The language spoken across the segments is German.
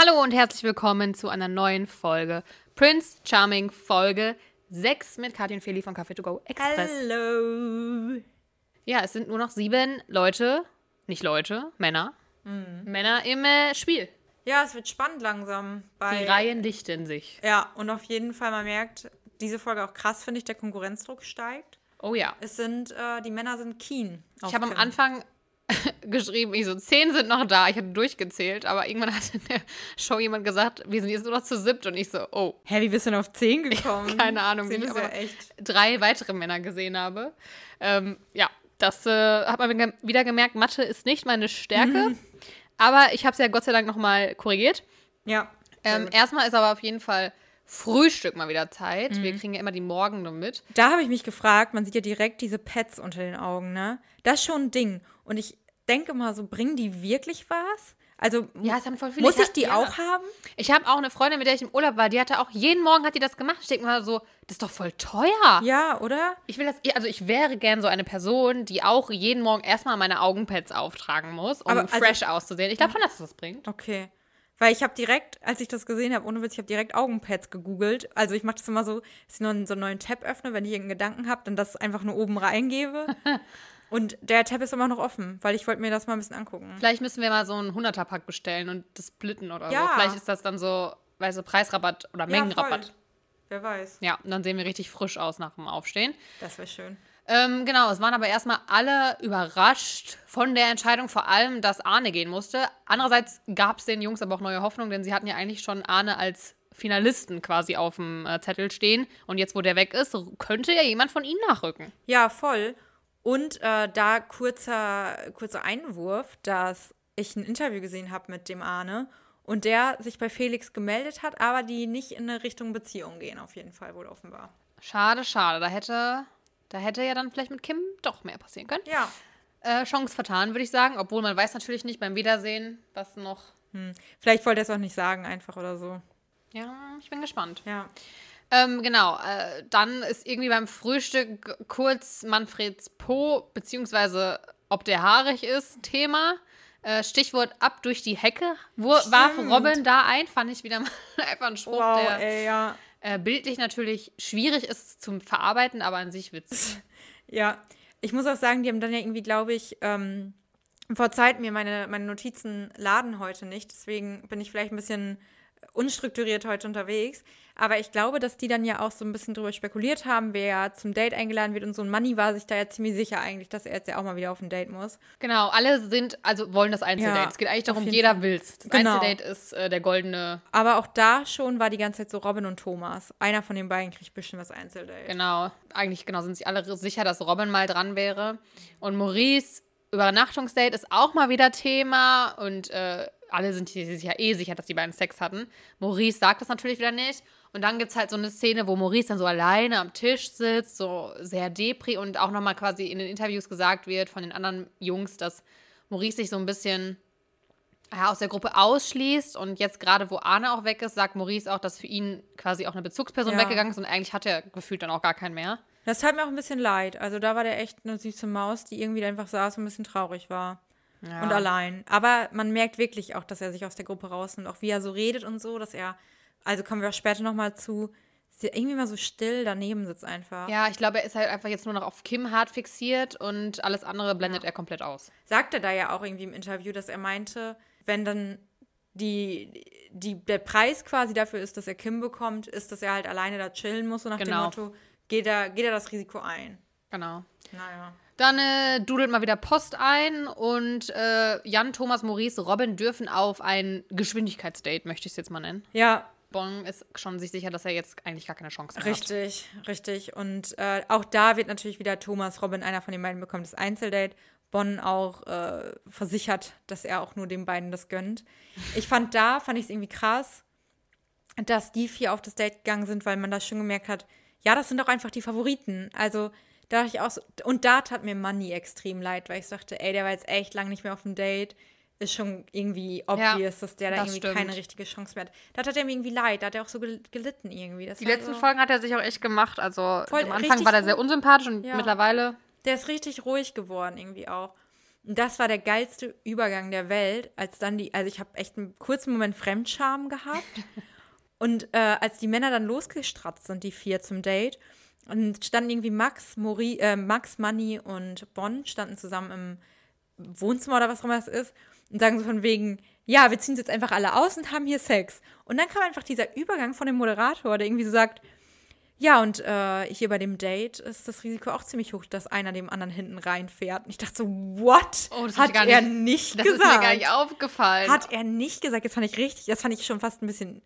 Hallo und herzlich willkommen zu einer neuen Folge Prince Charming Folge 6 mit Katja und Feli von Café to Go Express. Hallo. Ja, es sind nur noch sieben Leute, nicht Leute, Männer. Männer im äh, Spiel. Ja, es wird spannend langsam. Bei, Die Reihen lichten sich. Ja, und auf jeden Fall, man merkt, diese Folge auch krass, finde ich, der Konkurrenzdruck steigt. Oh ja. Es sind, äh, die Männer sind keen. Ich habe am. Anfang geschrieben, ich so, zehn sind noch da. Ich hatte durchgezählt, aber irgendwann hat in der Show jemand gesagt, wir sind jetzt nur noch zu siebt und ich so, oh, Hä, wie bist du denn auf 10 gekommen? keine Ahnung, wie Zehn ich ist ja aber echt. drei weitere Männer gesehen habe. Ähm, ja, das äh, hat man wieder gemerkt, Mathe ist nicht meine Stärke. Aber ich habe es ja Gott sei Dank nochmal korrigiert. Ja. Ähm, erstmal ist aber auf jeden Fall Frühstück mal wieder Zeit. Mhm. Wir kriegen ja immer die Morgende mit. Da habe ich mich gefragt, man sieht ja direkt diese Pads unter den Augen, ne? Das ist schon ein Ding. Und ich denke mal so, bringen die wirklich was? Also Ja, es haben voll viele. muss ich die ja. auch haben? Ich habe auch eine Freundin, mit der ich im Urlaub war, die hatte auch jeden Morgen hat die das gemacht. Ich denke mal so, das ist doch voll teuer. Ja, oder? Ich will das, also ich wäre gern so eine Person, die auch jeden Morgen erstmal meine Augenpads auftragen muss, um Aber also- fresh auszusehen. Ich glaube schon, dass das bringt. Okay. Weil ich habe direkt, als ich das gesehen habe, ohne Witz, ich habe direkt Augenpads gegoogelt. Also ich mache das immer so, dass ich noch so einen neuen Tab öffne, wenn ich irgendeinen Gedanken habe, dann das einfach nur oben reingebe. Und der Tab ist immer noch offen, weil ich wollte mir das mal ein bisschen angucken. Vielleicht müssen wir mal so einen 100er-Pack bestellen und das splitten oder Ja. so. Vielleicht ist das dann so, weißt du, Preisrabatt oder Mengenrabatt. voll. Wer weiß. Ja, und dann sehen wir richtig frisch aus nach dem Aufstehen. Das wäre schön. Ähm, genau, es waren aber erstmal alle überrascht von der Entscheidung, vor allem, dass Arne gehen musste. Andererseits gab es den Jungs aber auch neue Hoffnung, denn sie hatten ja eigentlich schon Arne als Finalisten quasi auf dem äh, Zettel stehen. Und jetzt, wo der weg ist, könnte ja jemand von ihnen nachrücken. Ja, voll. Und äh, da kurzer, kurzer Einwurf, dass ich ein Interview gesehen habe mit dem Arne und der sich bei Felix gemeldet hat, aber die nicht in eine Richtung Beziehung gehen, auf jeden Fall wohl offenbar. Schade, schade. Da hätte, da hätte ja dann vielleicht mit Kim doch mehr passieren können. Ja. Äh, Chance vertan, würde ich sagen. Obwohl man weiß natürlich nicht beim Wiedersehen, was noch. Vielleicht wollte er es auch nicht sagen, einfach oder so. Ja, ich bin gespannt. Ja. Ähm, genau, äh, dann ist irgendwie beim Frühstück kurz Manfreds Po, beziehungsweise ob der haarig ist, Thema. Äh, Stichwort ab durch die Hecke. Wo warf. Robin da ein? Fand ich wieder mal einfach ein Spruch, Wow, der ey, ja. Äh, bildlich natürlich schwierig ist zum Verarbeiten, aber an sich witzig. Ja. Ich muss auch sagen, die haben dann ja irgendwie, glaube ich, ähm, vor Zeit mir meine, meine Notizen laden heute nicht. Deswegen bin ich vielleicht ein bisschen unstrukturiert heute unterwegs. Aber ich glaube, dass die dann ja auch so ein bisschen drüber spekuliert haben, wer zum Date eingeladen wird. Und so ein Manni war sich da ja ziemlich sicher eigentlich, dass er jetzt ja auch mal wieder auf ein Date muss. Genau, alle sind, also wollen das Einzeldate. Ja, es geht eigentlich darum, jeder Fall. will's. Das Genau. Einzeldate ist äh, der goldene, Aber auch da schon war die ganze Zeit so Robin und Thomas. Einer von den beiden kriegt bestimmt das Einzeldate. Genau, eigentlich genau sind sich alle sicher, dass Robin mal dran wäre. Und Maurice, Übernachtungsdate ist auch mal wieder Thema und äh, alle sind hier sich ja eh sicher, dass die beiden Sex hatten. Maurice sagt das natürlich wieder nicht. Und dann gibt es halt so eine Szene, wo Maurice dann so alleine am Tisch sitzt, so sehr depri und auch nochmal quasi in den Interviews gesagt wird von den anderen Jungs, dass Maurice sich so ein bisschen ja, aus der Gruppe ausschließt und jetzt gerade, wo Arne auch weg ist, sagt Maurice auch, dass für ihn quasi auch eine Bezugsperson Ja. weggegangen ist und eigentlich hat er gefühlt dann auch gar keinen mehr. Das tat mir auch ein bisschen leid. Also da war der echt eine süße Maus, die irgendwie einfach saß und ein bisschen traurig war. Ja. Und allein. Aber man merkt wirklich auch, dass er sich aus der Gruppe rausnimmt. Auch wie er so redet und so, dass er, also kommen wir auch später nochmal zu, dass er irgendwie mal so still daneben sitzt einfach. Ja, ich glaube, er ist halt einfach jetzt nur noch auf Kim hart fixiert und alles andere blendet er komplett aus. Sagt er da ja auch irgendwie im Interview, dass er meinte, wenn dann die, die, der Preis quasi dafür ist, dass er Kim bekommt, ist, dass er halt alleine da chillen muss. Und nach Genau. dem Motto, geht er, geht er das Risiko ein. Genau. Naja. Dann äh, dudelt mal wieder Post ein und äh, Jan, Thomas, Maurice, Robin dürfen auf ein Geschwindigkeitsdate, möchte ich es jetzt mal nennen. Ja, Bon ist schon sich sicher, dass er jetzt eigentlich gar keine Chance mehr Richtig, richtig. Und äh, auch da wird natürlich wieder Thomas Robin, einer von den beiden, bekommt das Einzeldate. Bonn auch äh, versichert, dass er auch nur den beiden das gönnt. Ich fand da, fand ich es irgendwie krass, dass die vier auf das Date gegangen sind, weil man da schon gemerkt hat, ja, das sind doch einfach die Favoriten. Also da ich auch so, und da tat mir Money extrem leid, weil ich dachte, ey, der war jetzt echt lang nicht mehr auf dem Date. Ist schon irgendwie obvious, dass der da irgendwie stimmt. keine richtige Chance mehr hat. Da tat er mir irgendwie leid, da hat er auch so gel- gelitten irgendwie. Das Die letzten so, Folgen hat er sich auch echt gemacht. Also Voll am Anfang war er gut. sehr unsympathisch und Ja. mittlerweile. Der ist richtig ruhig geworden irgendwie auch. Und das war der geilste Übergang der Welt, als dann die, also ich habe echt einen kurzen Moment Fremdscham gehabt. und äh, als die Männer dann losgestratzt sind, die vier zum Date, und standen irgendwie Max, Mori, äh, Max, Manny und Bonn standen zusammen im Wohnzimmer oder was auch immer das ist und sagen so von wegen, ja, wir ziehen jetzt einfach alle aus und haben hier Sex. Und dann kam einfach dieser Übergang von dem Moderator, der irgendwie so sagt, ja, und äh, hier bei dem Date ist das Risiko auch ziemlich hoch, dass einer dem anderen hinten reinfährt. Und ich dachte so, what? Oh, das hat er gar nicht, Das gesagt. ist mir gar nicht aufgefallen. Hat er nicht gesagt. Das fand ich richtig, das fand ich schon fast ein bisschen,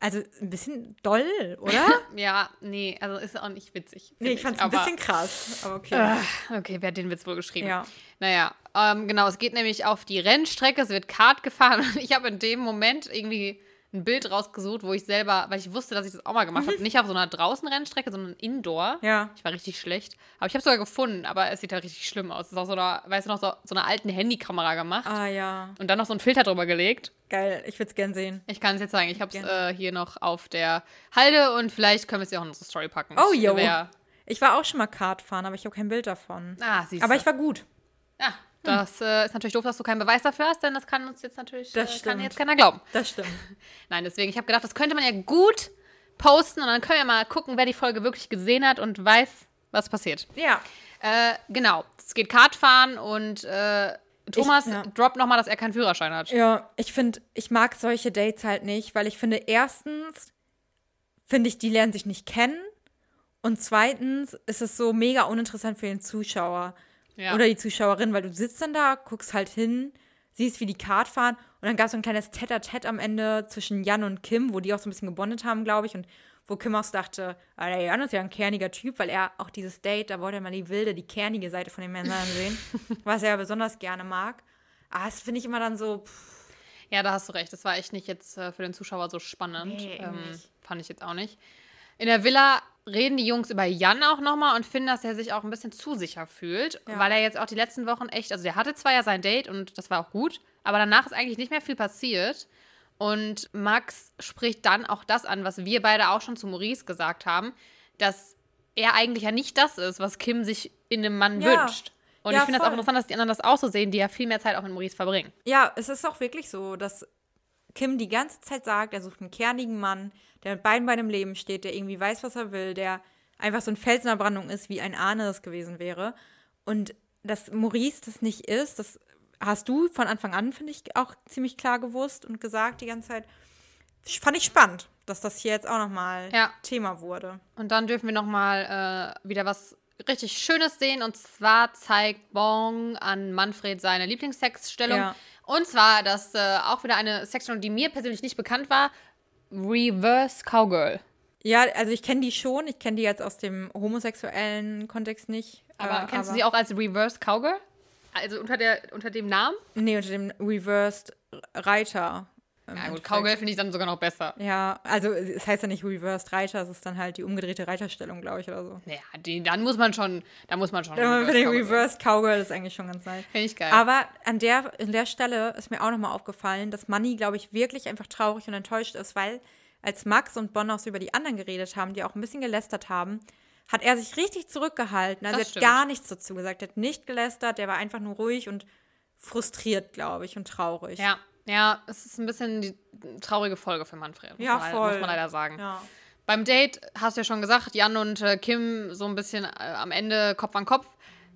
also ein bisschen doll, oder? ja, nee, also ist auch nicht witzig. nee, ich fand es ein bisschen krass. Aber okay. Ah, Okay, wer hat den Witz wohl geschrieben? Ja. Naja, ähm, genau, es geht nämlich auf die Rennstrecke, es wird Kart gefahren und ich habe in dem Moment irgendwie ein Bild rausgesucht, wo ich selber, weil ich wusste, dass ich das auch mal gemacht habe, nicht auf so einer Draußenrennstrecke, sondern Indoor. Ja. Ich war richtig schlecht. Aber ich habe es sogar gefunden, aber es sieht halt richtig schlimm aus. Es ist auch so einer, weißt du noch, so, so einer alten Handykamera gemacht Ah ja. und dann noch so einen Filter drüber gelegt. Geil. Ich würde es gern sehen. Ich kann es jetzt sagen, ich habe es äh, hier noch auf der Halde und vielleicht können wir es ja auch in unsere Story packen. Oh, jo. Ich war auch schon mal Kart fahren, aber ich habe kein Bild davon. Ah, siehst Aber du. ich war gut. Ja, das äh, ist natürlich doof, dass du keinen Beweis dafür hast, denn das kann uns jetzt natürlich Das äh, kann jetzt keiner glauben. Das stimmt. Nein, deswegen, ich habe gedacht, das könnte man ja gut posten und dann können wir mal gucken, wer die Folge wirklich gesehen hat und weiß, was passiert. Ja. Äh, genau, es geht Kartfahren und äh, Thomas ja. droppt nochmal, dass er keinen Führerschein hat. Ja, ich finde, ich mag solche Dates halt nicht, weil ich finde, erstens finde ich, die lernen sich nicht kennen. Und zweitens ist es so mega uninteressant für den Zuschauer Ja. oder die Zuschauerin, weil du sitzt dann da, guckst halt hin, siehst, wie die Kart fahren und dann gab es so ein kleines Tête-à-Tête am Ende zwischen Jan und Kim, wo die auch so ein bisschen gebondet haben, glaube ich, und wo Kim auch so dachte, ah, der Jan ist ja ein kerniger Typ, weil er auch dieses Date, da wollte er mal die wilde, die kernige Seite von den Männern sehen, was er besonders gerne mag. Aber das finde ich immer dann so, pff, Ja, da hast du recht. Das war echt nicht jetzt äh, für den Zuschauer so spannend. Nee, ähm, fand ich jetzt auch nicht. In der Villa reden die Jungs über Jan auch nochmal und finden, dass er sich auch ein bisschen zu sicher fühlt, Ja. weil er jetzt auch die letzten Wochen echt, also der hatte zwar ja sein Date und das war auch gut, aber danach ist eigentlich nicht mehr viel passiert. Und Max spricht dann auch das an, was wir beide auch schon zu Maurice gesagt haben, dass er eigentlich ja nicht das ist, was Kim sich in einem Mann Ja. wünscht. Und Ja, ich finde es auch interessant, dass die anderen das auch so sehen, die ja viel mehr Zeit auch mit Maurice verbringen. Ja, es ist auch wirklich so, dass Kim die ganze Zeit sagt, er sucht einen kernigen Mann, der mit beiden Beinen im Leben steht, der irgendwie weiß, was er will, der einfach so ein Fels in der Brandung ist, wie ein Ahne es gewesen wäre. Und dass Maurice das nicht ist, das hast du von Anfang an, finde ich, auch ziemlich klar gewusst und gesagt die ganze Zeit. Fand ich spannend, dass das hier jetzt auch nochmal Ja. Thema wurde. Und dann dürfen wir noch mal äh, wieder was richtig Schönes sehen. Und zwar zeigt Bong an Manfred seine Lieblingssexstellung. Ja. Und zwar, dass äh, auch wieder eine Sexstellung, die mir persönlich nicht bekannt war, Reverse Cowgirl. Ja, also ich kenne die schon, ich kenne die jetzt aus dem homosexuellen Kontext nicht. Aber äh, kennst du sie auch als Reverse Cowgirl? Also unter, der, unter dem Namen? Nee, unter dem Reversed Reiter. Ja, gut. Cowgirl finde ich dann sogar noch besser. Ja, also es heißt ja nicht Reversed Reiter, es ist dann halt die umgedrehte Reiterstellung, glaube ich, oder so. Naja, die, dann muss man schon, da muss man schon. Ja, für den Cowgirl. Reversed Cowgirl ist eigentlich schon ganz nice. Finde ich geil. Aber an der, an der Stelle ist mir auch nochmal aufgefallen, dass Manny, glaube ich, wirklich einfach traurig und enttäuscht ist, weil als Max und Bonn auch so über die anderen geredet haben, die auch ein bisschen gelästert haben, hat er sich richtig zurückgehalten. Also Das er hat stimmt. gar nichts dazu gesagt. Er hat nicht gelästert, der war einfach nur ruhig und frustriert, glaube ich, und traurig. ja, ja, es ist ein bisschen die traurige Folge für Manfred. Muss Ja, man, voll. Muss man leider sagen. Ja. Beim Date hast du ja schon gesagt, Jan und äh, Kim so ein bisschen äh, am Ende Kopf an Kopf.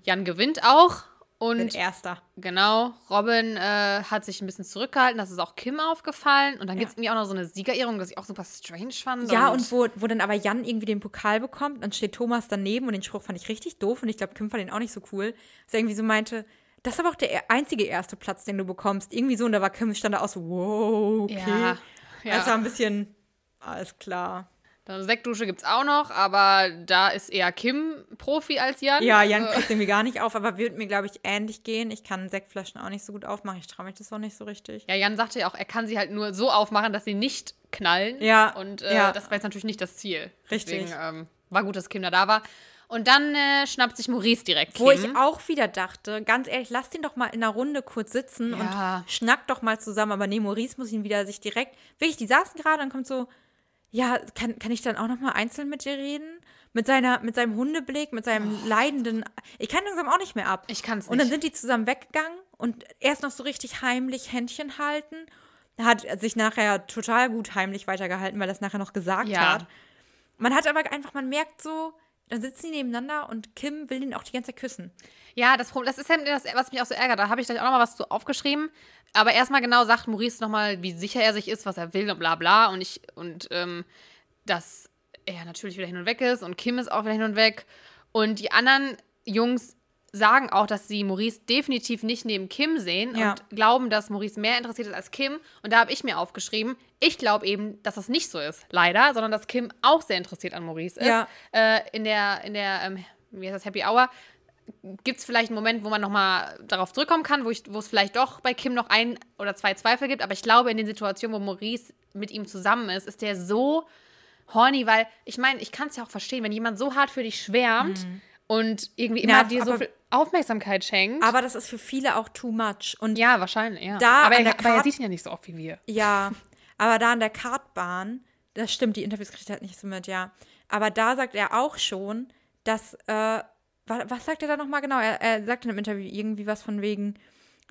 Jan gewinnt auch. Bin Und Erster. genau, Robin äh, hat sich ein bisschen zurückgehalten. Das ist auch Kim aufgefallen. Und dann gibt es irgendwie auch noch so eine Siegerehrung, das ich auch super strange fand. Ja, und wo, wo dann aber Jan irgendwie den Pokal bekommt, dann steht Thomas daneben und den Spruch fand ich richtig doof und ich glaube, Kim fand den auch nicht so cool. Dass er irgendwie so meinte, das ist aber auch der e- einzige erste Platz, den du bekommst. Irgendwie so, und da war Kim, stand da auch so, wow, okay. Ja, ja. Das war ein bisschen, alles klar. Dann Sektdusche gibt es auch noch, aber da ist eher Kim Profi als Jan. Ja, Jan Äh, kriegt irgendwie gar nicht auf, aber wird mir, glaube ich, ähnlich gehen. Ich kann Sektflaschen auch nicht so gut aufmachen. Ich traue mich das auch nicht so richtig. Ja, Jan sagte ja auch, er kann sie halt nur so aufmachen, dass sie nicht knallen. Ja, Und äh, ja. das war jetzt natürlich nicht das Ziel. Richtig. Deswegen ähm, war gut, dass Kim da da war. Und dann äh, schnappt sich Maurice direkt Kim. Wo ich auch wieder dachte, ganz ehrlich, lass den doch mal in einer Runde kurz sitzen Ja. und schnack doch mal zusammen. Aber nee, Maurice muss ihn wieder sich direkt, wirklich, die saßen gerade und kommt so, ja, kann, kann ich dann auch noch mal einzeln mit dir reden? mit, seiner, mit seinem Hundeblick, mit seinem leidenden. Ich kann langsam auch nicht mehr ab. Ich kann's Und dann nicht. sind die zusammen weggegangen und erst noch so richtig heimlich Händchen halten. Hat sich nachher total gut heimlich weitergehalten, weil er es nachher noch gesagt Ja. hat. Man hat aber einfach, man merkt so, dann sitzen die nebeneinander und Kim will ihn auch die ganze Zeit küssen. Ja, das, das ist halt das, was mich auch so ärgert. Da habe ich gleich auch noch mal was zu aufgeschrieben. Aber erstmal genau sagt Maurice nochmal, wie sicher er sich ist, was er will und bla bla. Und ich, und ähm, dass er natürlich wieder hin und weg ist und Kim ist auch wieder hin und weg. Und die anderen Jungs sagen auch, dass sie Maurice definitiv nicht neben Kim sehen Ja. und glauben, dass Maurice mehr interessiert ist als Kim. Und da habe ich mir aufgeschrieben, ich glaube eben, dass das nicht so ist, leider, sondern dass Kim auch sehr interessiert an Maurice ist. Ja. Äh, in der, in der ähm, wie heißt das, Happy Hour gibt es vielleicht einen Moment, wo man nochmal darauf zurückkommen kann, wo, es vielleicht doch bei Kim noch ein oder zwei Zweifel gibt. Aber ich glaube, in den Situationen, wo Maurice mit ihm zusammen ist, ist der so horny, weil ich meine, ich kann es ja auch verstehen, wenn jemand so hart für dich schwärmt und irgendwie immer Ja, dir so viel Aufmerksamkeit schenkt. Aber das ist für viele auch too much. Und ja, wahrscheinlich, ja. Da aber, er, aber er sieht ihn ja nicht so oft wie wir. Ja, aber da an der Kartbahn, das stimmt, die Interviews kriegt er halt nicht so mit, ja. Aber da sagt er auch schon, dass, äh, wa- was sagt er da nochmal genau? Er, er sagt in einem Interview irgendwie was von wegen,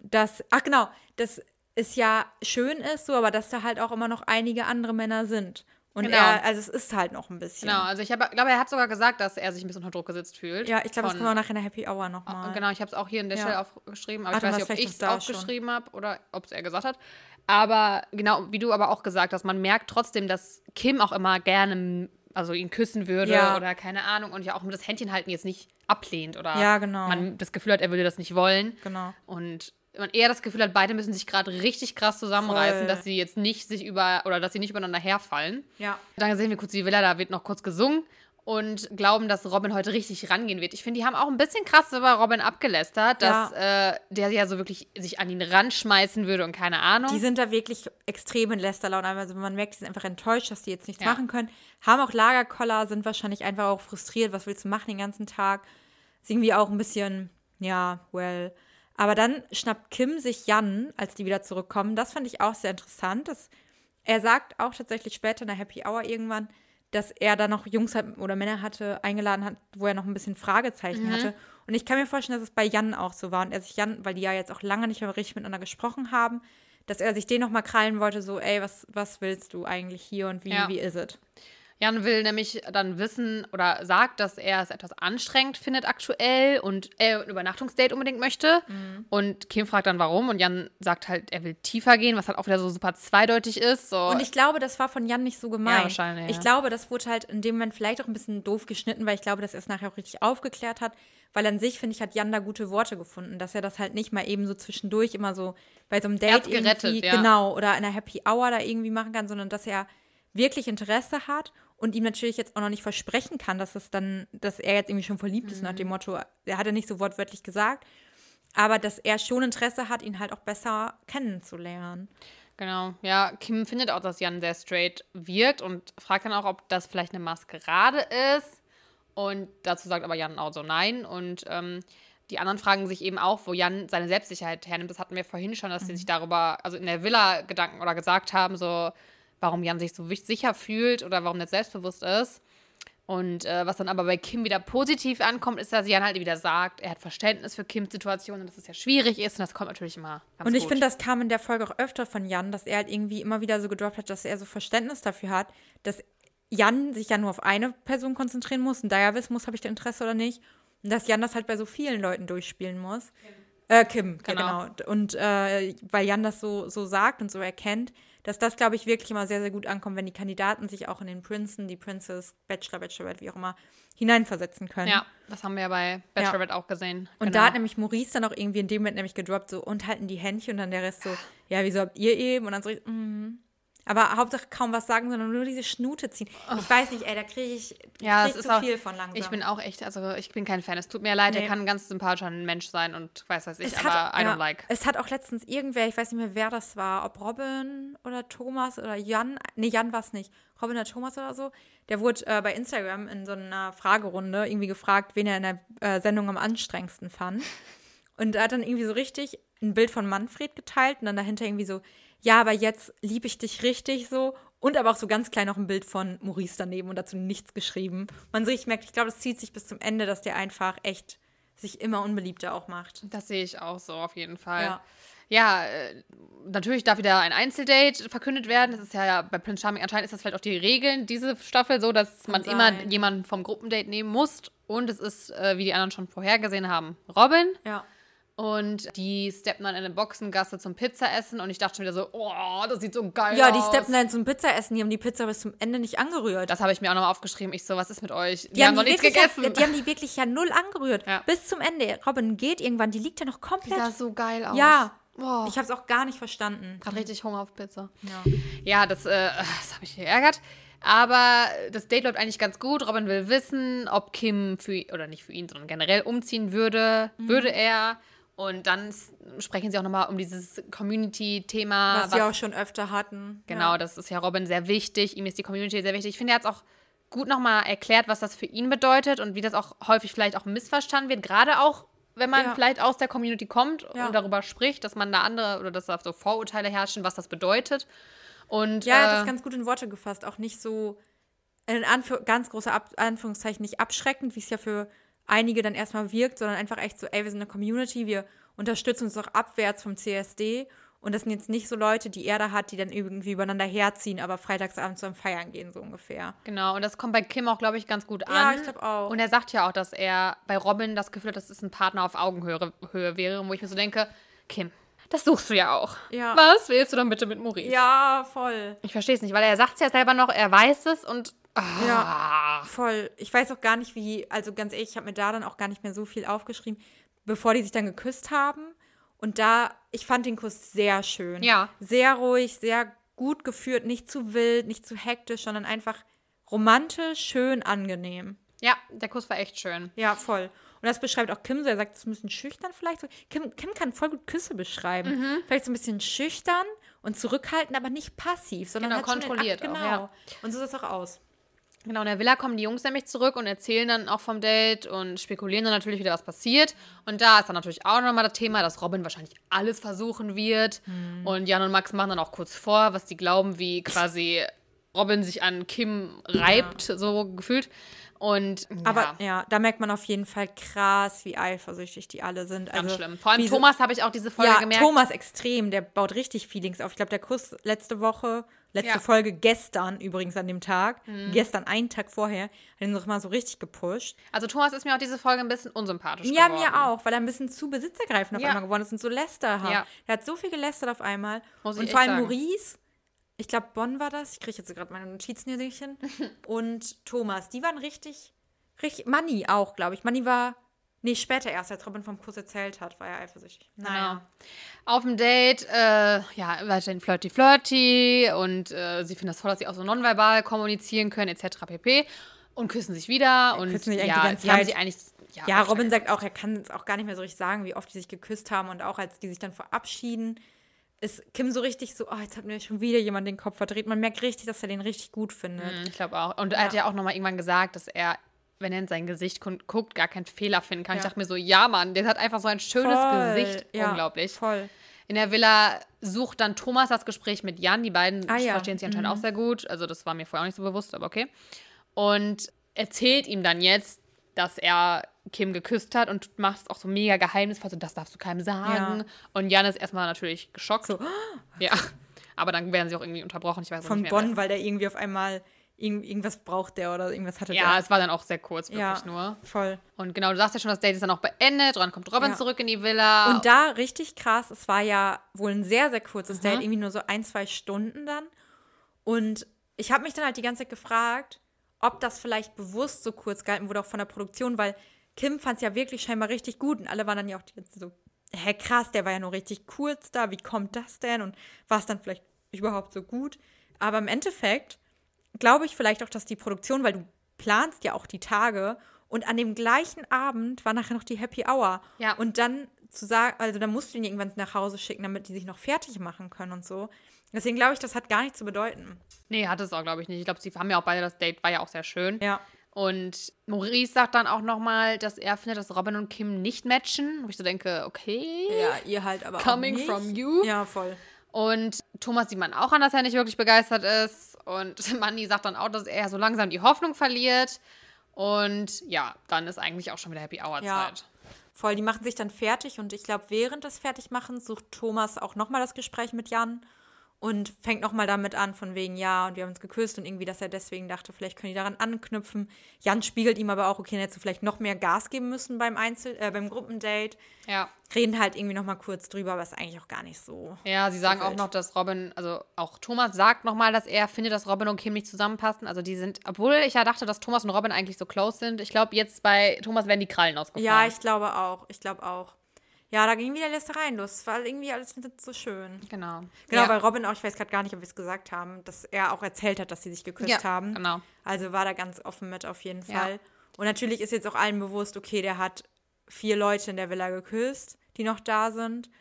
dass, ach genau, dass es ja schön ist, so, aber dass da halt auch immer noch einige andere Männer sind. Und Genau. er, also es ist halt noch ein bisschen. Genau, also ich hab, glaube, er hat sogar gesagt, dass er sich ein bisschen unter Druck gesetzt fühlt. Ja, ich glaube, das kommen wir nachher in der Happy Hour nochmal. Genau, ich habe es auch hier in der Ja. Stelle aufgeschrieben, aber Ach, ich weiß nicht, ob ich es aufgeschrieben habe oder ob es er gesagt hat. Aber genau, wie du aber auch gesagt hast, man merkt trotzdem, dass Kim auch immer gerne also ihn küssen würde Ja. oder keine Ahnung und ja auch mit das Händchen halten jetzt nicht ablehnt oder Ja, genau. man das Gefühl hat, er würde das nicht wollen. Genau. Und man eher das Gefühl hat, beide müssen sich gerade richtig krass zusammenreißen, Voll. dass sie jetzt nicht sich über oder dass sie nicht übereinander herfallen. Ja. Dann sehen wir kurz die Villa, da wird noch kurz gesungen und glauben, dass Robin heute richtig rangehen wird. Ich finde, die haben auch ein bisschen krass über Robin abgelästert, dass äh, der ja so wirklich sich an ihn ranschmeißen würde und keine Ahnung. Die sind da wirklich extrem in Lästerlaune. Also man merkt, die sind einfach enttäuscht, dass die jetzt nichts Ja. machen können. Haben auch Lagerkoller, sind wahrscheinlich einfach auch frustriert. Was willst du machen den ganzen Tag? Ist irgendwie auch ein bisschen, ja, well. Aber dann schnappt Kim sich Jan, als die wieder zurückkommen. Das fand ich auch sehr interessant. Das, er sagt auch tatsächlich später in der Happy Hour irgendwann, dass er da noch Jungs oder Männer hatte, eingeladen hat, wo er noch ein bisschen Fragezeichen hatte. Und ich kann mir vorstellen, dass es bei Jan auch so war. Und er sich Jan, weil die ja jetzt auch lange nicht mehr richtig miteinander gesprochen haben, dass er sich den noch mal krallen wollte, so, ey, was, was willst du eigentlich hier und wie, Ja. wie ist es? Jan will nämlich dann wissen oder sagt, dass er es etwas anstrengend findet aktuell und er ein Übernachtungsdate unbedingt möchte. Mhm. Und Kim fragt dann warum und Jan sagt halt, er will tiefer gehen, was halt auch wieder so super zweideutig ist. So. Und ich glaube, das war von Jan nicht so gemeint. Ja, wahrscheinlich, Ich ja. glaube, das wurde halt in dem Moment vielleicht auch ein bisschen doof geschnitten, weil ich glaube, dass er es nachher auch richtig aufgeklärt hat. Weil an sich, finde ich, hat Jan da gute Worte gefunden, dass er das halt nicht mal eben so zwischendurch immer so bei so einem Date gerettet, irgendwie, ja. genau, oder in einer Happy Hour da irgendwie machen kann, sondern dass er wirklich Interesse hat und ihm natürlich jetzt auch noch nicht versprechen kann, dass es dann, dass er jetzt irgendwie schon verliebt ist, Mhm. nach dem Motto, er hat ja nicht so wortwörtlich gesagt, aber dass er schon Interesse hat, ihn halt auch besser kennenzulernen. Genau, ja, Kim findet auch, dass Jan sehr straight wirkt und fragt dann auch, ob das vielleicht eine Maskerade ist. Und dazu sagt aber Jan auch so nein. Und ähm, die anderen fragen sich eben auch, wo Jan seine Selbstsicherheit hernimmt. Das hatten wir vorhin schon, dass sie sich darüber, also in der Villa Gedanken oder gesagt haben, so, warum Jan sich so sicher fühlt oder warum er selbstbewusst ist. Und äh, was dann aber bei Kim wieder positiv ankommt, ist, dass Jan halt wieder sagt, er hat Verständnis für Kims Situation und dass es ja schwierig ist. Und das kommt natürlich immer ganz Und ich finde, das kam in der Folge auch öfter von Jan, dass er halt irgendwie immer wieder so gedroppt hat, dass er so Verständnis dafür hat, dass Jan sich ja nur auf eine Person konzentrieren muss und da ja wissen muss, habe ich da Interesse oder nicht. Und dass Jan das halt bei so vielen Leuten durchspielen muss. Äh, Kim, Genau. ja, genau. Und äh, weil Jan das so, so sagt und so erkennt, dass das, glaube ich, wirklich immer sehr, sehr gut ankommt, wenn die Kandidaten sich auch in den Prinzen, die Princess, Bachelor, Bachelorette, wie auch immer, hineinversetzen können. Ja, das haben wir ja bei Bachelorette auch gesehen. Und Genau. da hat nämlich Maurice dann auch irgendwie in dem Moment nämlich gedroppt, so und halten die Händchen und dann der Rest so, ja, wieso habt ihr eben? Und dann so, mhm. Aber Hauptsache kaum was sagen, sondern nur diese Schnute ziehen. Ich weiß nicht, ey, da kriege ich, ja, krieg es ich ist zu auch, viel von langsam. Ich bin auch echt, also ich bin kein Fan. Es tut mir leid, Nee. er kann ein ganz sympathischer Mensch sein und weiß was ich, es aber hat, I ja, don't like. Es hat auch letztens irgendwer, ich weiß nicht mehr, wer das war, ob Robin oder Thomas oder Jan, nee, Jan war es nicht, Robin oder Thomas oder so, der wurde äh, bei Instagram in so einer Fragerunde irgendwie gefragt, wen er in der äh, Sendung am anstrengendsten fand. Und er hat dann irgendwie so richtig ein Bild von Manfred geteilt und dann dahinter irgendwie so, ja, aber jetzt liebe ich dich richtig so Und aber auch so ganz klein noch ein Bild von Maurice daneben und dazu nichts geschrieben. Man so richtig merkt, ich glaube, das zieht sich bis zum Ende, dass der einfach echt sich immer unbeliebter auch macht. Das sehe ich auch so auf jeden Fall. Ja. Ja, äh, natürlich darf wieder ein Einzeldate verkündet werden. Das ist ja bei Prince Charming anscheinend ist das vielleicht auch die Regeln diese Staffel so, dass man immer sein. jemanden vom Gruppendate nehmen muss. Und es ist, äh, wie die anderen schon vorhergesehen haben, Robin. Ja. Und die steppen dann in eine Boxengasse zum Pizzaessen. Und ich dachte schon wieder so, oh, das sieht so geil Ja, aus. die steppen dann zum Pizzaessen, die haben die Pizza bis zum Ende nicht angerührt. Das habe ich mir auch nochmal aufgeschrieben. Ich so, was ist mit euch? Die, Die haben noch nichts gegessen. Ja, die haben die wirklich ja null angerührt. Ja. Bis zum Ende. Robin geht irgendwann, die liegt ja noch Die komplett. sah so geil aus. Ja. Boah. Ich habe es auch gar nicht verstanden. gerade richtig Hunger auf Pizza. Ja. Ja, das, äh, das hat mich geärgert. Aber das Date läuft eigentlich ganz gut. Robin will wissen, ob Kim für ihn, oder nicht für ihn, sondern generell umziehen würde. Mhm. Würde er. Und dann sprechen sie auch nochmal um dieses Community-Thema. Was, wir auch schon öfter hatten. Genau, Ja. das ist ja Robin sehr wichtig. Ihm ist die Community sehr wichtig. Ich finde, er hat es auch gut nochmal erklärt, was das für ihn bedeutet und wie das auch häufig vielleicht auch missverstanden wird. Gerade auch, wenn man Ja. vielleicht aus der Community kommt Ja. und darüber spricht, dass man da andere oder dass da so Vorurteile herrschen, was das bedeutet. Und Ja, er hat äh, das ganz gut in Worte gefasst. Auch nicht so, in Anführ ganz große Ab Anführungszeichen, nicht abschreckend, wie es ja für einige dann erstmal wirkt, sondern einfach echt so, ey, wir sind eine Community, wir unterstützen uns auch abwärts vom CSD. Und das sind jetzt nicht so Leute, die er da hat, die dann irgendwie übereinander herziehen, aber freitagsabends zum Feiern gehen, so ungefähr. Genau, und das kommt bei Kim auch, glaube ich, ganz gut an. Ja, ich glaub auch. Und er sagt ja auch, dass er bei Robin das Gefühl hat, dass es ein Partner auf Augenhöhe Höhe wäre, wo ich mir so denke, Kim, das suchst du ja auch. Ja. Was willst du dann bitte mit Maurice? Ja, voll. Ich verstehe es nicht, weil er sagt es ja selber noch, er weiß es und. Ah, Ja. Voll. Ich weiß auch gar nicht, wie, also ganz ehrlich, ich habe mir da dann auch gar nicht mehr so viel aufgeschrieben, bevor die sich dann geküsst haben. Und da, ich fand den Kuss sehr schön. Ja. Sehr ruhig, sehr gut geführt, nicht zu wild, nicht zu hektisch, sondern einfach romantisch, schön, angenehm. Ja, der Kuss war echt schön. Ja, voll. Und das beschreibt auch Kim so. Er sagt, es ist ein bisschen schüchtern vielleicht. Kim, Kim kann voll gut Küsse beschreiben. Mhm. Vielleicht so ein bisschen schüchtern und zurückhaltend, aber nicht passiv, sondern Genau, kontrolliert Akt- auch, Genau. ja. Und so sieht es auch aus. Genau, in der Villa kommen die Jungs nämlich zurück und erzählen dann auch vom Date und spekulieren dann natürlich wieder, was passiert. Und da ist dann natürlich auch nochmal das Thema, dass Robin wahrscheinlich alles versuchen wird. Und Jan und Max machen dann auch kurz vor, was die glauben, wie quasi Robin sich an Kim reibt, so gefühlt. Und Aber ja, ja. da merkt man auf jeden Fall krass, wie eifersüchtig die alle sind. ganz also, schlimm. Vor allem Thomas habe ich auch diese Folge ja, gemerkt. Thomas extrem, der baut richtig Feelings auf. Ich glaube, der Kuss letzte Woche, letzte Ja. Folge gestern übrigens an dem Tag, Mhm. gestern einen Tag vorher, hat ihn noch mal so richtig gepusht. Also Thomas ist mir auch diese Folge ein bisschen unsympathisch Ja, geworden. mir auch, weil er ein bisschen zu besitzergreifend auf Ja. einmal geworden ist und so lästerhaft. Ja. Er hat so viel gelästert auf einmal. Muss und vor allem sagen. Maurice, ich glaube Bonn war das, ich kriege jetzt gerade meine Notizen hier hin, und Thomas, die waren richtig, richtig, Manni auch, glaube ich. Manni war, nee, später erst, als Robin vom Kuss erzählt hat, war er eifersüchtig. Genau. Auf dem Date, äh, ja, weiterhin flirty flirty und äh, sie finden das toll, dass sie auch so nonverbal kommunizieren können, etc. pp. Und küssen sich wieder und küssen sich eigentlich ja, die ganze sie haben Zeit. sich eigentlich. Ja, Ja, Robin sagt auch, er kann es auch gar nicht mehr so richtig sagen, wie oft die sich geküsst haben und auch als die sich dann verabschieden, ist Kim so richtig so, oh, jetzt hat mir schon wieder jemand den Kopf verdreht. Man merkt richtig, dass er den richtig gut findet. Mhm, Ich glaube auch. Und er hat ja auch nochmal irgendwann gesagt, dass er, wenn er in sein Gesicht gu- guckt, gar keinen Fehler finden kann. Ich Ja. dachte mir so, ja, Mann, der hat einfach so ein schönes Voll, Gesicht. ja, Unglaublich. Voll. In der Villa sucht dann Thomas das Gespräch mit Jan. Die beiden Ah, ja. verstehen sich anscheinend auch sehr gut. Also, das war mir vorher auch nicht so bewusst, aber okay. Und erzählt ihm dann jetzt, dass er Kim geküsst hat und macht es auch so mega geheimnisvoll. So, das darfst du keinem sagen. Ja. Und Jan ist erstmal natürlich geschockt. So. Ja. Aber dann werden sie auch irgendwie unterbrochen. Ich weiß Von nicht mehr, Bonn, weil der irgendwie auf einmal irgend, irgendwas braucht der oder irgendwas hatte Ja, der. es war dann auch sehr kurz, wirklich ja, nur. voll. Und genau, du sagst ja schon, das Date ist dann auch beendet. Dann kommt Robin Ja. zurück in die Villa. Und da richtig krass, es war ja wohl ein sehr, sehr kurzes Mhm. Date, irgendwie nur so ein, zwei Stunden dann. Und ich habe mich dann halt die ganze Zeit gefragt, ob das vielleicht bewusst so kurz gehalten wurde, auch von der Produktion, weil Kim fand es ja wirklich scheinbar richtig gut und alle waren dann ja auch die ganze Zeit so, hä, krass, der war ja nur richtig kurz da, wie kommt das denn und war es dann vielleicht überhaupt so gut? Aber im Endeffekt glaube ich vielleicht auch, dass die Produktion, weil du planst ja auch die Tage und an dem gleichen Abend war nachher noch die Happy Hour. Ja. Und dann zu sagen, also dann musst du ihn irgendwann nach Hause schicken, damit die sich noch fertig machen können und so. Deswegen glaube ich, das hat gar nichts zu bedeuten. nee, hat es auch, glaube ich, nicht. Ich glaube, sie haben ja auch beide, das Date war ja auch sehr schön. Ja. Und Maurice sagt dann auch nochmal, dass er findet, dass Robin und Kim nicht matchen. Wo ich so denke, okay. Ja, ihr halt aber Coming from you. Ja, voll. Und Thomas sieht man auch an, dass er nicht wirklich begeistert ist. Und Mandy sagt dann auch, dass er so langsam die Hoffnung verliert. Und ja, dann ist eigentlich auch schon wieder Happy Hour Ja. Zeit. Voll, die machen sich dann fertig und ich glaube, während des Fertigmachens sucht Thomas auch nochmal das Gespräch mit Jan und fängt nochmal damit an, von wegen, ja, und wir haben uns geküsst und irgendwie, dass er deswegen dachte, vielleicht können die daran anknüpfen. Jan spiegelt ihm aber auch, okay, dann hättest du vielleicht noch mehr Gas geben müssen beim Einzel-, äh, beim Gruppendate. Ja. Reden halt irgendwie nochmal kurz drüber, aber ist eigentlich auch gar nicht so. Ja, sie sagen So auch wild. noch, dass Robin, also auch Thomas sagt nochmal, dass er findet, dass Robin und Kim nicht zusammenpassen. Also die sind, obwohl ich ja dachte, dass Thomas und Robin eigentlich so close sind. Ich glaube, jetzt bei Thomas werden die Krallen ausgefahren. Ja, ich glaube auch. Ich glaube auch. Ja, da ging wieder Lästereien los. Es war irgendwie alles nicht so schön. Genau. Genau, ja. weil Robin auch, ich weiß gerade gar nicht, ob wir es gesagt haben, dass er auch erzählt hat, dass sie sich geküsst ja, haben. Genau. Also war da ganz offen mit auf jeden Ja. Fall. Und natürlich ist jetzt auch allen bewusst, okay, der hat vier Leute in der Villa geküsst, die noch da sind.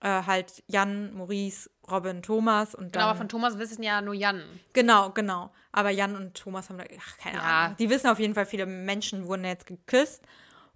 Äh, halt Jan, Maurice, Robin, Thomas und dann. Genau, aber von Thomas wissen ja nur Jan. genau, genau. Aber Jan und Thomas haben da, ach, keine Ja. Ahnung. Die wissen auf jeden Fall, viele Menschen wurden jetzt geküsst.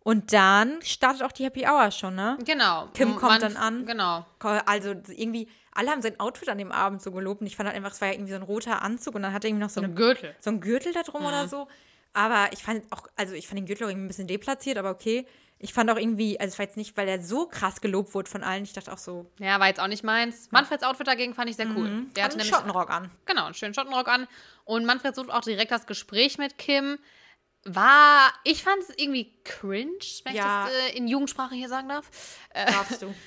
Und dann startet auch die Happy Hour schon, ne? Genau. Kim kommt dann an. Genau. Also irgendwie, alle haben sein Outfit an dem Abend so gelobt und ich fand halt einfach, es war ja irgendwie so ein roter Anzug und dann hat er irgendwie noch so, So eine ein Gürtel. so ein Gürtel da drum oder so. Aber ich fand auch, also ich fand den Gürtel auch irgendwie ein bisschen deplatziert, aber okay. Ich fand auch irgendwie, also es war jetzt nicht, weil er so krass gelobt wurde von allen. Ich dachte auch so, Ja, war jetzt auch nicht meins. Manfreds Outfit dagegen fand ich sehr cool. Der hat hatte einen nämlich Schottenrock an. Genau, einen schönen Schottenrock an. Und Manfred sucht auch direkt das Gespräch mit Kim. War, ich fand es irgendwie cringe, wenn Ja. ich das äh, in Jugendsprache hier sagen darf. Darfst du.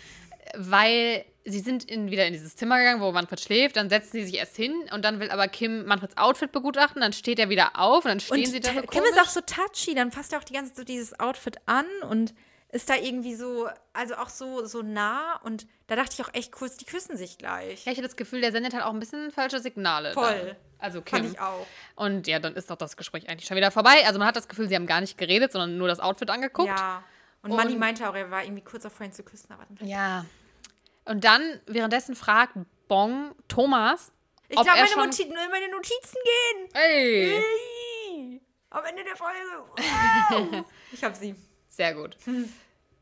Weil sie sind in, wieder in dieses Zimmer gegangen, wo Manfred schläft. Dann setzen sie sich erst hin und dann will aber Kim Manfreds Outfit begutachten. Dann steht er wieder auf und dann stehen Und sie da so Kim komisch. ist auch so touchy, dann fasst er auch die ganze Zeit so dieses Outfit an und ist da irgendwie so, also auch so, so nah. Und da dachte ich auch echt kurz, die küssen sich gleich. ja, ich hatte das Gefühl, der sendet halt auch ein bisschen falsche Signale. Voll. Dann. Also Kim. Fand ich auch. Und ja, dann ist doch das Gespräch eigentlich schon wieder vorbei. Also man hat das Gefühl, sie haben gar nicht geredet, sondern nur das Outfit angeguckt. Ja. Und, Manni Und- meinte auch, er war irgendwie kurz davor, ihn zu küssen, aber dann Ja. Und dann währenddessen fragt Bong Thomas, Ich ob glaube, er meine, schon... Noti meine Notizen gehen. Ey, Hey, Am Ende der Folge. Wow. ich habe sie. Sehr gut.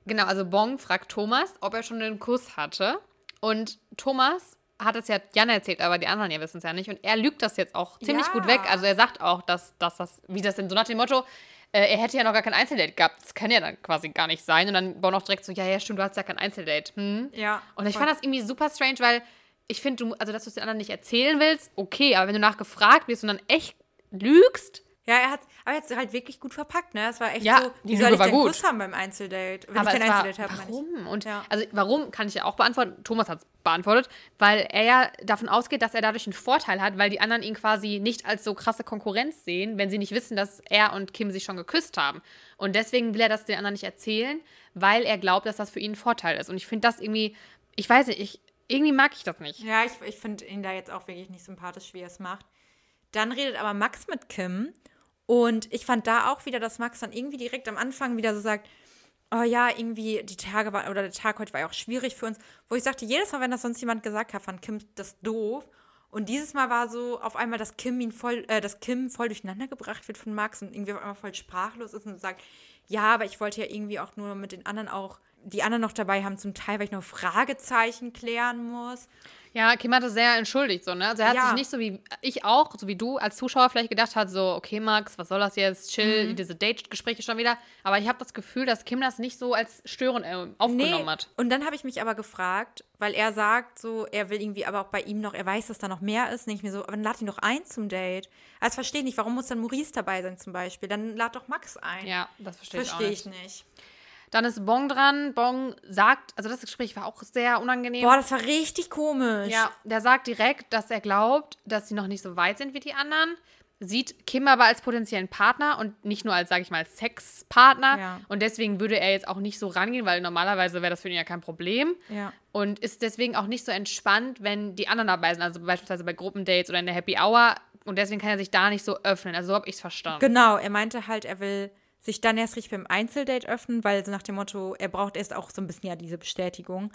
Genau, also Bong fragt Thomas, ob er schon einen Kuss hatte. Und Thomas hat es ja Jan erzählt, aber die anderen ja wissen es ja nicht. Und er lügt das jetzt auch ziemlich Ja. gut weg. Also er sagt auch, dass, dass das, wie das denn so nach dem Motto, äh, er hätte ja noch gar kein Einzeldate gehabt. Das kann ja dann quasi gar nicht sein. Und dann Bong auch direkt so, ja, ja, stimmt, du hast ja kein Einzeldate. Hm? Ja. Und ich voll. fand das irgendwie super strange, weil ich finde, du, also dass du es den anderen nicht erzählen willst, okay, aber wenn du nachgefragt wirst und dann echt lügst, Ja, er hat aber er hat halt wirklich gut verpackt, ne? Es war echt Ja, so, die wie soll Lüge ich war denn gut. Kuss haben beim Einzeldate? Wenn aber ich es kein war, Einzeldate habe, warum? Und Ja. also warum kann ich ja auch beantworten. Thomas hat es beantwortet, weil er ja davon ausgeht, dass er dadurch einen Vorteil hat, weil die anderen ihn quasi nicht als so krasse Konkurrenz sehen, wenn sie nicht wissen, dass er und Kim sich schon geküsst haben. Und deswegen will er das den anderen nicht erzählen, weil er glaubt, dass das für ihn ein Vorteil ist. Und ich finde das irgendwie, ich weiß nicht, ich, irgendwie mag ich das nicht. Ja, ich, ich finde ihn da jetzt auch wirklich nicht sympathisch, wie er es macht. Dann redet aber Max mit Kim und ich fand da auch wieder, dass Max dann irgendwie direkt am Anfang wieder so sagt, oh ja, irgendwie die Tage war, oder der Tag heute war ja auch schwierig für uns, wo ich sagte, jedes Mal, wenn das sonst jemand gesagt hat, fand Kim das doof. Und dieses Mal war so auf einmal, dass Kim ihn voll, äh, dass Kim voll durcheinander gebracht wird von Max und irgendwie auf einmal voll sprachlos ist und sagt, ja, aber ich wollte ja irgendwie auch nur mit den anderen auch, die anderen noch dabei haben, zum Teil, weil ich noch Fragezeichen klären muss. Ja, Kim hat es sehr entschuldigt, so, ne? Also er hat Ja. sich nicht so wie ich auch, so wie du als Zuschauer vielleicht gedacht hat, so, okay, Max, was soll das jetzt? Chill, Mhm. diese Date-Gespräche schon wieder. Aber ich habe das Gefühl, dass Kim das nicht so als störend äh, aufgenommen hat. Und dann habe ich mich aber gefragt, weil er sagt so, er will irgendwie aber auch bei ihm noch, er weiß, dass da noch mehr ist. Ich mir so, aber dann lad ihn doch ein zum Date. Also verstehe ich nicht, warum muss dann Maurice dabei sein zum Beispiel? Dann lad doch Max ein. Ja, das verstehe ich auch verstehe nicht. ich nicht. Dann ist Bong dran. Bong sagt, also das Gespräch war auch sehr unangenehm. Boah, das war richtig komisch. Ja, der sagt direkt, dass er glaubt, dass sie noch nicht so weit sind wie die anderen. Sieht Kim aber als potenziellen Partner und nicht nur als, sage ich mal, Sexpartner. Ja. Und deswegen würde er jetzt auch nicht so rangehen, weil normalerweise wäre das für ihn ja kein Problem. Ja. Und ist deswegen auch nicht so entspannt, wenn die anderen dabei sind. Also beispielsweise bei Gruppendates oder in der Happy Hour. Und deswegen kann er sich da nicht so öffnen. Also so habe ich es verstanden. Genau, er meinte halt, er will sich dann erst richtig beim Einzeldate öffnen, weil so nach dem Motto, er braucht erst auch so ein bisschen ja diese Bestätigung.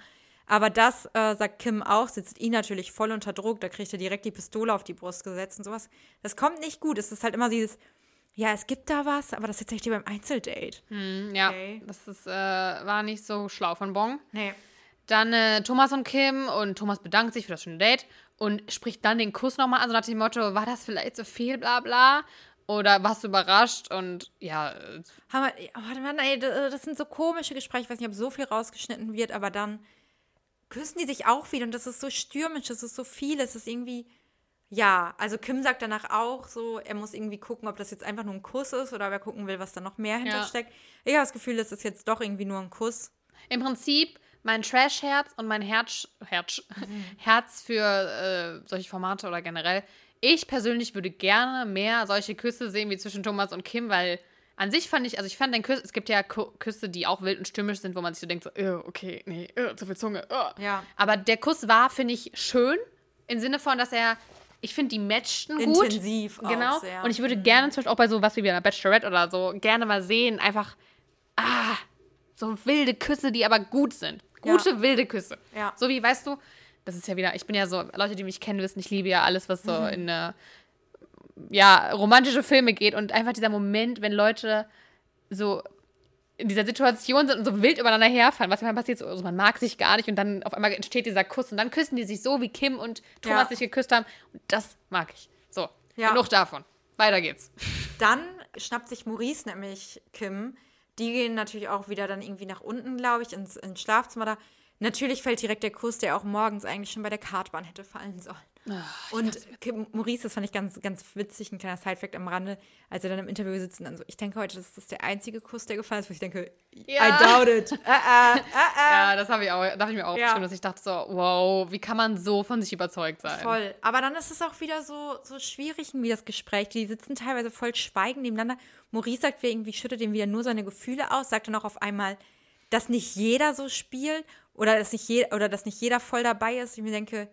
Aber das äh, sagt Kim auch, setzt ihn natürlich voll unter Druck. Da kriegt er direkt die Pistole auf die Brust gesetzt und sowas. Das kommt nicht gut. Es ist halt immer dieses, ja, es gibt da was, aber das erzähle ich dir beim Einzeldate. Hm, ja, Okay. das ist, äh, war nicht so schlau von Bong. Nee. Dann äh, Thomas und Kim und Thomas bedankt sich für das schöne Date und spricht dann den Kuss nochmal an, so nach dem Motto, war das vielleicht so viel, bla bla? Oder warst du überrascht? Und ja, äh, Haben wir, oh, warte mal, ey, das sind so komische Gespräche. Ich weiß nicht, ob so viel rausgeschnitten wird, aber dann küssen die sich auch wieder und das ist so stürmisch, das ist so viel, es ist irgendwie. Ja, also Kim sagt danach auch so, er muss irgendwie gucken, ob das jetzt einfach nur ein Kuss ist oder ob er gucken will, was da noch mehr hintersteckt. Ich habe das Gefühl, das ist jetzt doch irgendwie nur ein Kuss. im Prinzip mein Trash-Herz und mein Herz, Herz, Herz für äh, solche Formate oder generell. Ich persönlich würde gerne mehr solche Küsse sehen wie zwischen Thomas und Kim, weil an sich fand ich, also ich fand den Kuss, es gibt ja Küsse, die auch wild und stürmisch sind, wo man sich so denkt, so, "Äh, okay, nee, äh, zu viel Zunge. äh." Ja. Aber der Kuss war, finde ich, schön, im Sinne von, dass er, ich finde, die matchten gut. Intensiv auch Genau. sehr. Und ich würde gerne zum Beispiel auch bei so was wie bei einer Bachelorette oder so gerne mal sehen, einfach, ah, so wilde Küsse, die aber gut sind. Gute, wilde Küsse. Ja. So wie, weißt du, das ist ja wieder, ich bin ja so, Leute, die mich kennen, wissen, ich liebe ja alles, was so Mhm. in eine, ja, romantische Filme geht und einfach dieser Moment, wenn Leute so in dieser Situation sind und so wild übereinander herfallen, was manchmal passiert, so, also man mag sich gar nicht und dann auf einmal entsteht dieser Kuss und dann küssen die sich so, wie Kim und Thomas Ja. sich geküsst haben und das mag ich. So, Ja. genug davon. Weiter geht's. Dann schnappt sich Maurice nämlich Kim. Die gehen natürlich auch wieder dann irgendwie nach unten, glaube ich, ins, ins Schlafzimmer da. Natürlich fällt direkt der Kuss, der auch morgens eigentlich schon bei der Kartbahn hätte fallen sollen. und Kim, Maurice, das fand ich ganz, ganz witzig, ein kleiner Sidefact am Rande, als er dann im Interview sitzt und dann so, ich denke heute, das ist der einzige Kuss, der gefallen ist, wo ich denke, Ja. I doubt it. Äh, äh, äh. Ja, das habe ich auch, da habe ich mir auch Ja. geschrieben, dass ich dachte so, wow, wie kann man so von sich überzeugt sein? Voll. Aber dann ist es auch wieder so, so schwierig, wie das Gespräch. Die sitzen teilweise voll schweigend nebeneinander. Maurice sagt wie irgendwie, schüttet ihm wieder nur seine Gefühle aus, sagt dann auch auf einmal, dass nicht jeder so spielt oder dass nicht, je, oder dass nicht jeder voll dabei ist. Ich mir denke,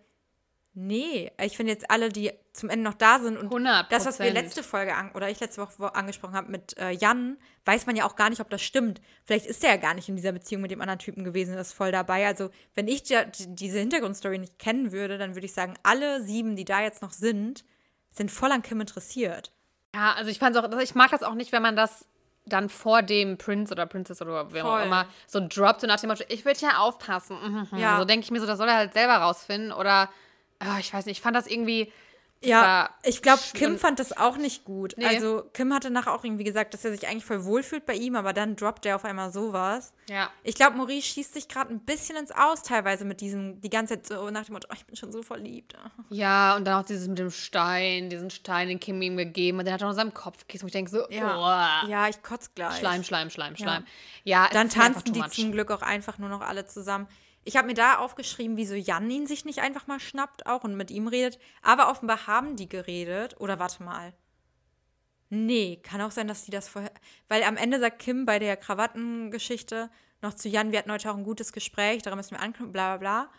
nee, ich finde jetzt alle, die zum Ende noch da sind und 100%. das, was wir letzte Folge an, oder ich letzte Woche wo- angesprochen habe mit äh, Jan, weiß man ja auch gar nicht, ob das stimmt. Vielleicht ist er ja gar nicht in dieser Beziehung mit dem anderen Typen gewesen und ist voll dabei. Also, wenn ich die, die, diese Hintergrundstory nicht kennen würde, dann würde ich sagen, alle sieben, die da jetzt noch sind, sind voll an Kim interessiert. Ja, also ich fand's auch, also ich mag das auch nicht, wenn man das dann vor dem Prince oder Princess oder wer auch immer so droppt, so nach dem Motto, ich will ja aufpassen. Mhm, mhm. Ja. So denke ich mir so, das soll er halt selber rausfinden. Oder, ah, ich weiß nicht, ich fand das irgendwie. Ja, ich glaube, Kim und- fand das auch nicht gut. Nee. Also, Kim hatte nachher auch irgendwie gesagt, dass er sich eigentlich voll wohlfühlt bei ihm, aber dann droppt er auf einmal sowas. Ja. Ich glaube, Maurice schießt sich gerade ein bisschen ins Aus, teilweise mit diesem, die ganze Zeit so nach dem Motto, oh, ich bin schon so verliebt. Ja, und dann auch dieses mit dem Stein, diesen Stein, den Kim ihm gegeben und den hat er noch in seinem Kopf gekisst, wo ich denke so, Ja, oh, ja ich kotz gleich. Schleim, Schleim, Schleim, Schleim. Ja, es Dann tanzen die much. zum Glück auch einfach nur noch alle zusammen. Ich habe mir da aufgeschrieben, wieso Jan ihn sich nicht einfach mal schnappt auch und mit ihm redet. Aber offenbar haben die geredet. Oder warte mal. Nee, kann auch sein, dass die das vorher. Weil am Ende sagt Kim bei der Krawattengeschichte noch zu Jan, wir hatten heute auch ein gutes Gespräch, daran müssen wir anknüpfen, bla bla bla.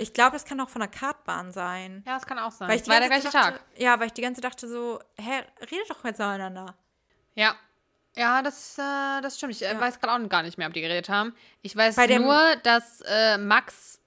Ich glaube, das kann auch von der Kartbahn sein. Ja, das kann auch sein. Weil ich die War der ganze gleiche Zeit Tag. dachte, Ja, weil ich die ganze Zeit dachte so, hä, redet doch miteinander. Ja. Ja, das, äh, das stimmt. Ich äh, weiß gerade auch gar nicht mehr, ob die geredet haben. Ich weiß nur, dass äh, Max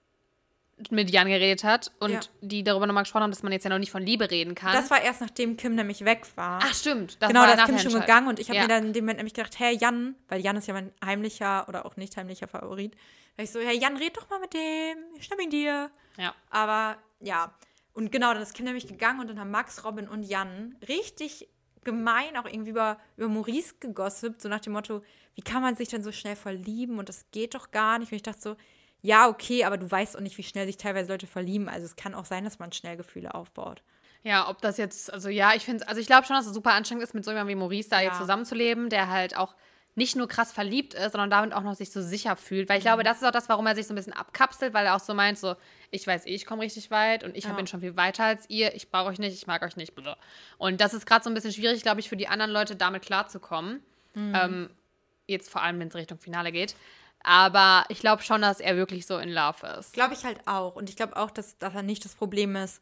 mit Jan geredet hat und Ja. die darüber nochmal gesprochen haben, dass man jetzt ja noch nicht von Liebe reden kann. Das war erst nachdem Kim nämlich weg war. Ach, stimmt. Das genau, war da ist Kim schon gegangen und ich habe Ja. mir dann in dem Moment nämlich gedacht, hey Jan, weil Jan ist ja mein heimlicher oder auch nicht heimlicher Favorit. Da ich so, hey Jan, red doch mal mit dem, ich schnapp ihn dir. Ja. Aber ja, und genau, dann ist Kim nämlich gegangen und dann haben Max, Robin und Jan richtig gemein auch irgendwie über, über Maurice gegossipt, so nach dem Motto, wie kann man sich denn so schnell verlieben und das geht doch gar nicht. Und ich dachte so, ja, okay, aber du weißt auch nicht, wie schnell sich teilweise Leute verlieben. Also es kann auch sein, dass man schnell Gefühle aufbaut. Ja, ob das jetzt, also ja, ich finde also ich glaube schon, dass es super anstrengend ist, mit so jemandem wie Maurice da Ja. jetzt zusammenzuleben, der halt auch nicht nur krass verliebt ist, sondern damit auch noch sich so sicher fühlt. Weil ich glaube, das ist auch das, warum er sich so ein bisschen abkapselt, weil er auch so meint, so, ich weiß eh, ich komme richtig weit und ich Ja. bin schon viel weiter als ihr, ich brauche euch nicht, ich mag euch nicht. Und das ist gerade so ein bisschen schwierig, glaube ich, für die anderen Leute damit klarzukommen. Ähm, jetzt vor allem, wenn es Richtung Finale geht. Aber ich glaube schon, dass er wirklich so in Love ist. Glaube ich halt auch. Und ich glaube auch, dass, dass er nicht das Problem ist,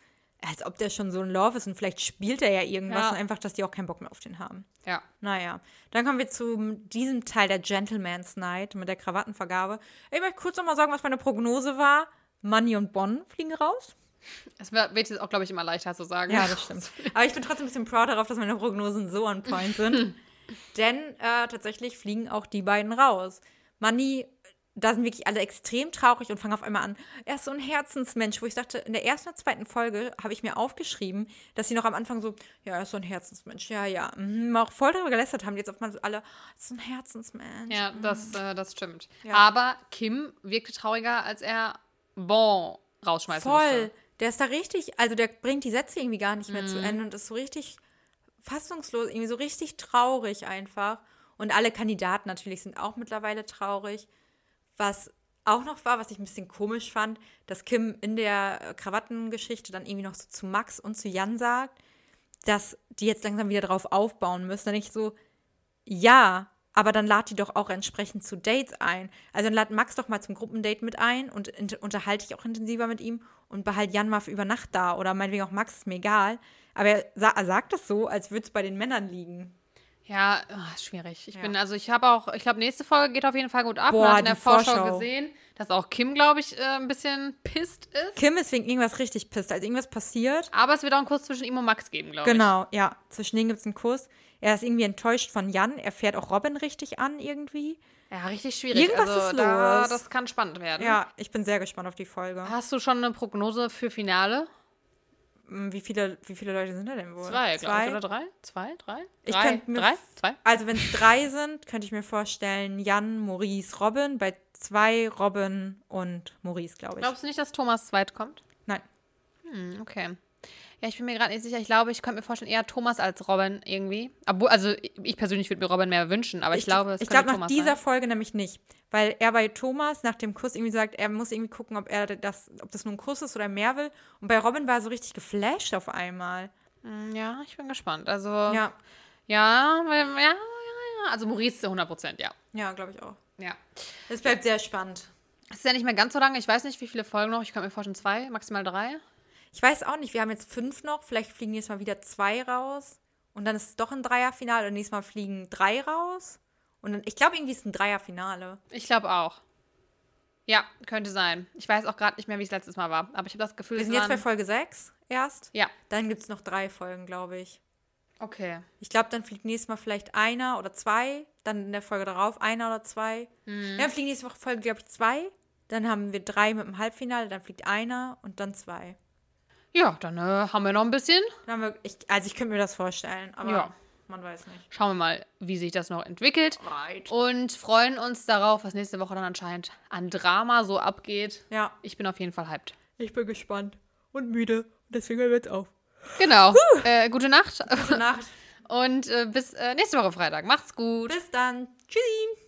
als ob der schon so in Love ist und vielleicht spielt er ja irgendwas Ja. und einfach, dass die auch keinen Bock mehr auf den haben. Ja. Naja, dann kommen wir zu diesem Teil der Gentleman's Night mit der Krawattenvergabe. Ich möchte kurz noch mal sagen, was meine Prognose war. Money und Bonn fliegen raus. Es wird wird jetzt auch, glaube ich, immer leichter zu sagen. Ja, das stimmt. Aber ich bin trotzdem ein bisschen proud darauf, dass meine Prognosen so on point sind. Denn äh, tatsächlich fliegen auch die beiden raus. Money da sind wirklich alle extrem traurig und fangen auf einmal an. Er ist so ein Herzensmensch, wo ich dachte, in der ersten oder zweiten Folge habe ich mir aufgeschrieben, dass sie noch am Anfang so, ja, er ist so ein Herzensmensch, ja, ja, mhm, auch voll darüber gelästert haben, jetzt auf einmal so alle, so ein Herzensmensch. Ja, mhm. das, äh, das stimmt. Ja. Aber Kim wirkte trauriger, als er Bon rausschmeißen Voll. musste. Der ist da richtig, also der bringt die Sätze irgendwie gar nicht mehr zu Mhm. Ende und ist so richtig fassungslos, irgendwie so richtig traurig einfach. Und alle Kandidaten natürlich sind auch mittlerweile traurig. Was auch noch war, was ich ein bisschen komisch fand, dass Kim in der äh, Krawattengeschichte dann irgendwie noch so zu Max und zu Jan sagt, dass die jetzt langsam wieder drauf aufbauen müssen. Dann nicht so, ja, aber dann lad die doch auch entsprechend zu Dates ein. Also dann lad Max doch mal zum Gruppendate mit ein und unterhalte dich auch intensiver mit ihm und behalt Jan mal für über Nacht da oder meinetwegen auch Max, ist mir egal. Aber er, sa er sagt das so, als würde es bei den Männern liegen. Ja, ist schwierig. Ich Ja. bin, also ich habe auch, ich glaube, nächste Folge geht auf jeden Fall gut ab. Boah, Man hat in der Vorschau, Vorschau. gesehen, dass auch Kim, glaube ich, äh, ein bisschen pisst ist. Kim ist wegen irgendwas richtig pisst, also irgendwas passiert. Aber es wird auch einen Kurs zwischen ihm und Max geben, glaube ich. Genau, ja. Zwischen denen gibt es einen Kuss. Er ist irgendwie enttäuscht von Jan. Er fährt auch Robin richtig an irgendwie. Ja, richtig schwierig. Irgendwas also, ist da, los. Das kann spannend werden. Ja, ich bin sehr gespannt auf die Folge. Hast du schon eine Prognose für Finale? Wie viele, wie viele Leute sind da denn wohl? Zwei, glaube ich, oder drei? Zwei, drei? Ich drei, mir drei? Zwei? Also, wenn es drei sind, könnte ich mir vorstellen, Jan, Maurice, Robin. Bei zwei Robin und Maurice, glaube ich. Glaubst du nicht, dass Thomas zweit kommt? Nein. Hm, okay. Ja, ich bin mir gerade nicht sicher. Ich glaube, ich könnte mir vorstellen, eher Thomas als Robin irgendwie. Obwohl, also ich persönlich würde mir Robin mehr wünschen, aber ich, glaube, es ich glaube nach Thomas dieser sein. Folge nämlich nicht, weil er bei Thomas nach dem Kuss irgendwie sagt, er muss irgendwie gucken, ob er das, ob das nur ein Kuss ist oder mehr will. Und bei Robin war er so richtig geflasht auf einmal. Hm, Ja, ich bin gespannt. Also, Ja, ja, ja, ja, ja. Also Maurice zu 100 Prozent, ja. ja, glaube ich auch. Ja. Es bleibt sehr spannend. Es ist ja nicht mehr ganz so lange. Ich weiß nicht, wie viele Folgen noch. Ich könnte mir vorstellen, zwei, maximal drei. Ich weiß auch nicht, wir haben jetzt fünf noch, vielleicht fliegen nächstes Mal wieder zwei raus und dann ist es doch ein Dreierfinale und nächstes Mal fliegen drei raus. Und dann, ich glaube, irgendwie ist es ein Dreierfinale. Ich glaube auch. Ja, könnte sein. Ich weiß auch gerade nicht mehr, wie es letztes Mal war. Aber ich habe das Gefühl, Wir sind jetzt bei Folge 6 erst. Ja, Dann gibt es noch drei Folgen, glaube ich. okay. Ich glaube, dann fliegt nächstes Mal vielleicht einer oder zwei. Dann in der Folge darauf einer oder zwei. Mhm. Dann fliegen nächste Woche Folge, glaube ich, zwei. Dann haben wir drei mit dem Halbfinale. Dann fliegt einer und dann zwei. Ja, dann äh, haben wir noch ein bisschen. Wir, ich, also ich könnte mir das vorstellen, aber Ja. man weiß nicht. Schauen wir mal, wie sich das noch entwickelt. Right. Und freuen uns darauf, was nächste Woche dann anscheinend an Drama so abgeht. Ja, Ich bin auf jeden Fall hyped. ich bin gespannt und müde. Und deswegen hören wir jetzt auf. Genau. Äh, gute Nacht. Gute Nacht. Und äh, bis äh, nächste Woche Freitag. Macht's gut. Bis dann. Tschüssi.